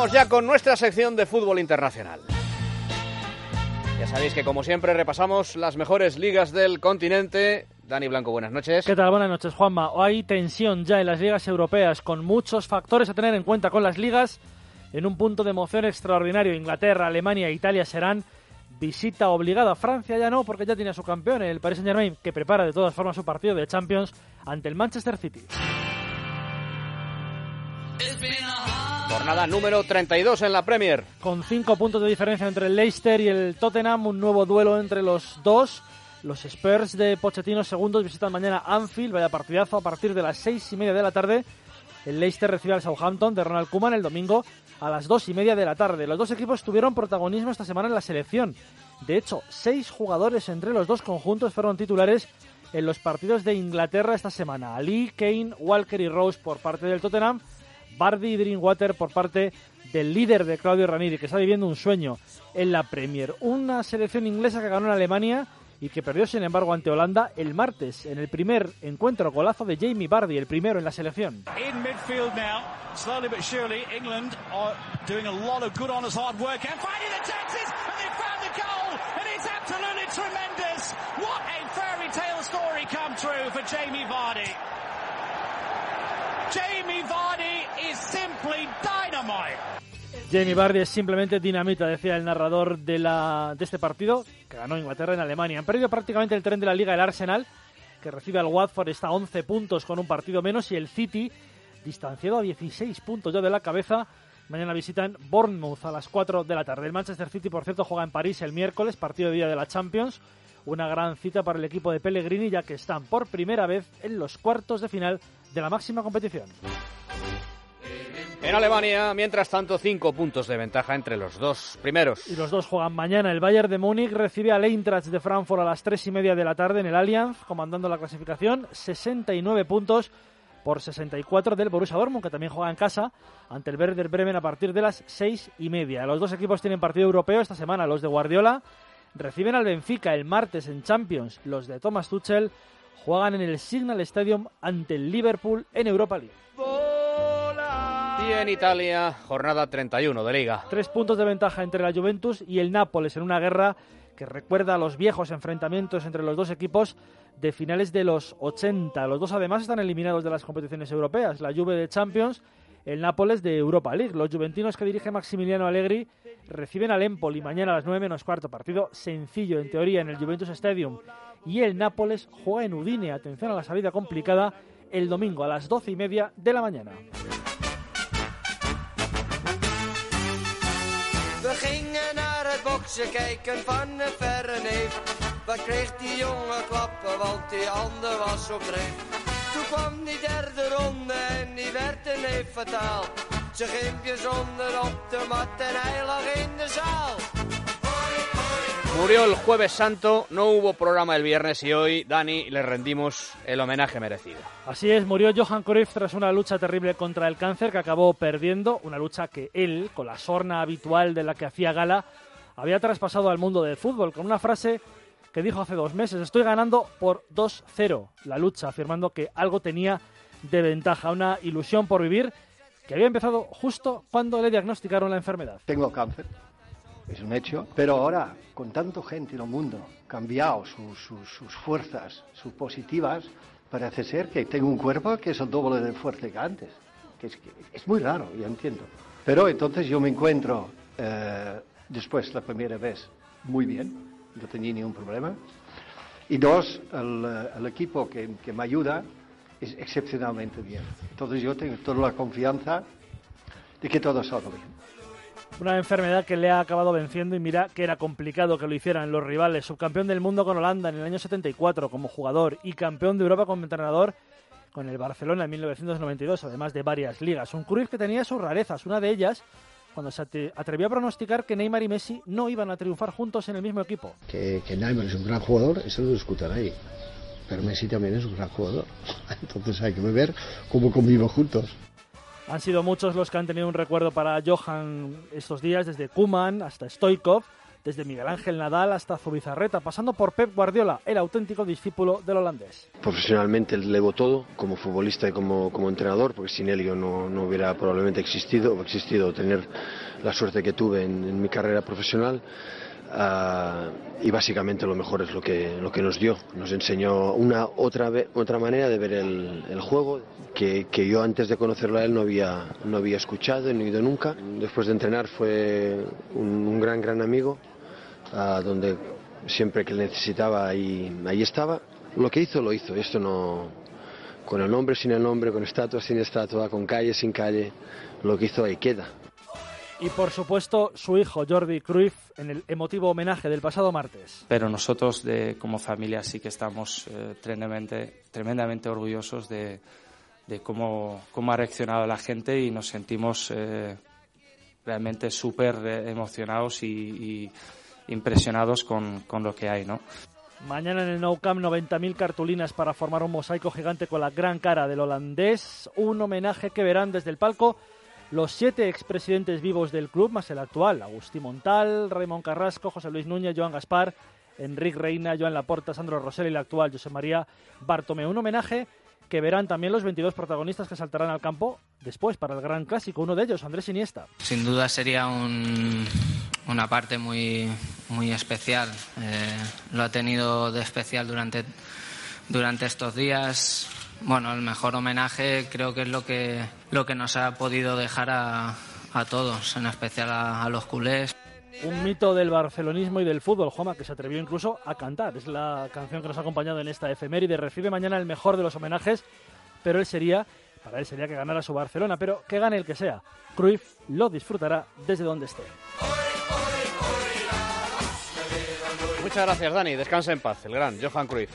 Vamos ya con nuestra sección de fútbol internacional. Ya sabéis que como siempre repasamos las mejores ligas del continente. Dani Blanco, buenas noches. ¿Qué tal? Buenas noches, Juanma. Hay tensión ya en las ligas europeas, con muchos factores a tener en cuenta con las ligas. En un punto de emoción extraordinario, Inglaterra, Alemania e Italia serán visita obligada. Francia ya no, porque ya tiene a su campeón, el Paris Saint-Germain, que prepara de todas formas su partido de Champions ante el Manchester City. Jornada número 32 en la Premier. Con cinco puntos de diferencia entre el Leicester y el Tottenham, un nuevo duelo entre los dos. Los Spurs de Pochettino segundos visitan mañana Anfield, vaya partidazo a partir de las seis y media de la tarde. El Leicester recibe al Southampton de Ronald Koeman el domingo a las dos y media de la tarde. Los dos equipos tuvieron protagonismo esta semana en la selección. De hecho, seis jugadores entre los dos conjuntos fueron titulares en los partidos de Inglaterra esta semana. Ali, Kane, Walker y Rose por parte del Tottenham Bardi y Drinkwater por parte del líder de Claudio Ranieri, que está viviendo un sueño en la Premier. Una selección inglesa que ganó en Alemania y que perdió, sin embargo, ante Holanda el martes en el primer encuentro golazo de Jamie Bardi, el primero en la selección. In midfield now, slowly but surely, England are doing a lot of good honest hard work and finding the chances and they found the goal and it's absolutely tremendous. What a fairy tale story come true for Jamie Vardy. Jamie Vardy is simply dynamite. Jamie Vardy es simplemente dinamita, decía el narrador de, la, de este partido, que ganó Inglaterra en Alemania. Han perdido prácticamente el tren de la liga el Arsenal, que recibe al Watford, está a 11 puntos con un partido menos, y el City, distanciado a 16 puntos ya de la cabeza, mañana visitan Bournemouth a las 4 de la tarde. El Manchester City, por cierto, juega en París el miércoles, partido de día de la Champions. Una gran cita para el equipo de Pellegrini, ya que están por primera vez en los cuartos de final de la máxima competición. En Alemania, mientras tanto, cinco puntos de ventaja entre los dos primeros. Y los dos juegan mañana. El Bayern de Múnich recibe al Eintracht de Frankfurt a las tres y media de la tarde en el Allianz, comandando la clasificación. 69 puntos por 64 del Borussia Dortmund, que también juega en casa ante el Werder Bremen a partir de las seis y media. Los dos equipos tienen partido europeo esta semana. Los de Guardiola reciben al Benfica el martes en Champions. Los de Thomas Tuchel juegan en el Signal Stadium ante el Liverpool en Europa League. Y en Italia, jornada 31 de Liga. Tres puntos de ventaja entre la Juventus y el Nápoles en una guerra que recuerda a los viejos enfrentamientos entre los dos equipos de finales de los 80. Los dos además están eliminados de las competiciones europeas, la Juve de Champions, el Nápoles de Europa League. Los juventinos que dirige Maximiliano Allegri reciben al Empoli mañana a las 9 menos cuarto. Partido sencillo en teoría en el Juventus Stadium y el Nápoles juega en Udine. Atención a la salida complicada el domingo a las doce y media de la mañana. Toen kwam die derde ronde en die werd een neef fataal. Ze gimpjes onder op de mat en hij lag in de zaal. Murió el jueves santo, no hubo programa el viernes y hoy, Dani, le rendimos el homenaje merecido. Así es, murió Johan Cruyff tras una lucha terrible contra el cáncer que acabó perdiendo, una lucha que él, con la sorna habitual de la que hacía gala, había traspasado al mundo del fútbol con una frase que dijo hace dos meses, estoy ganando por 2-0 la lucha, afirmando que algo tenía de ventaja, una ilusión por vivir que había empezado justo cuando le diagnosticaron la enfermedad. Tengo cáncer es un hecho. Pero ahora, con tanta gente en el mundo, cambiado sus fuerzas, sus positivas, parece ser que tengo un cuerpo que es el doble de fuerte que antes. Que es, es muy raro, ya entiendo. Pero entonces yo me encuentro eh, después, la primera vez, muy bien, no tenía ningún problema. Y dos, el, el equipo que, que me ayuda es excepcionalmente bien. Entonces yo tengo toda la confianza de que todo salga bien. Una enfermedad que le ha acabado venciendo y mira que era complicado que lo hicieran los rivales. Subcampeón del mundo con Holanda en el año 74 como jugador y campeón de Europa como entrenador con el Barcelona en 1992, además de varias ligas. Un Cruyff que tenía sus rarezas, una de ellas cuando se atrevió a pronosticar que Neymar y Messi no iban a triunfar juntos en el mismo equipo. Que, Neymar es un gran jugador, eso lo discutan ahí. Pero Messi también es un gran jugador. Entonces hay que ver cómo conviven juntos. Han sido muchos los que han tenido un recuerdo para Johan estos días, desde Kuman hasta Stoikov, desde Miguel Ángel Nadal hasta Zubizarreta, pasando por Pep Guardiola, el auténtico discípulo del holandés. Profesionalmente le debo todo, como futbolista y como, como entrenador, porque sin él yo no, no hubiera probablemente existido, o existido tener la suerte que tuve en, en mi carrera profesional. Uh, y básicamente lo mejor es lo que, lo que nos dio. Nos enseñó una otra, otra manera de ver el, juego que, que, yo antes de conocerlo a él no había, no había escuchado ni oído nunca. Después de entrenar fue un, gran, gran amigo, uh, donde siempre que necesitaba ahí, ahí estaba. Lo que hizo, lo hizo. Esto no, con el nombre, sin el nombre, con estatua, sin estatua, con calle, sin calle, lo que hizo ahí queda. Y por supuesto su hijo Jordi Cruyff en el emotivo homenaje del pasado martes. Pero nosotros de, como familia sí que estamos eh, tremendamente, tremendamente orgullosos de, de cómo, cómo, ha reaccionado la gente y nos sentimos eh, realmente súper emocionados y, y impresionados con, con, lo que hay, ¿no? Mañana en el Nou Camp 90.000 cartulinas para formar un mosaico gigante con la gran cara del holandés, un homenaje que verán desde el palco los siete expresidentes vivos del club, más el actual, Agustín Montal, Raymond Carrasco, José Luis Núñez, Joan Gaspar, Enrique Reina, Joan Laporta, Sandro Rosell y el actual José María Bartomeu. Un homenaje que verán también los 22 protagonistas que saltarán al campo después para el gran clásico. Uno de ellos, Andrés Iniesta. Sin duda sería un, una parte muy, muy especial. Eh, lo ha tenido de especial durante, durante estos días bueno, el mejor homenaje creo que es lo que, lo que nos ha podido dejar a, a todos, en especial a, a, los culés. Un mito del barcelonismo y del fútbol, Juanma, que se atrevió incluso a cantar. Es la canción que nos ha acompañado en esta efeméride. Recibe mañana el mejor de los homenajes, pero él sería, para él sería que ganara su Barcelona, pero que gane el que sea. Cruyff lo disfrutará desde donde esté. Muchas gracias, Dani. Descansa en paz, el gran Johan Cruyff.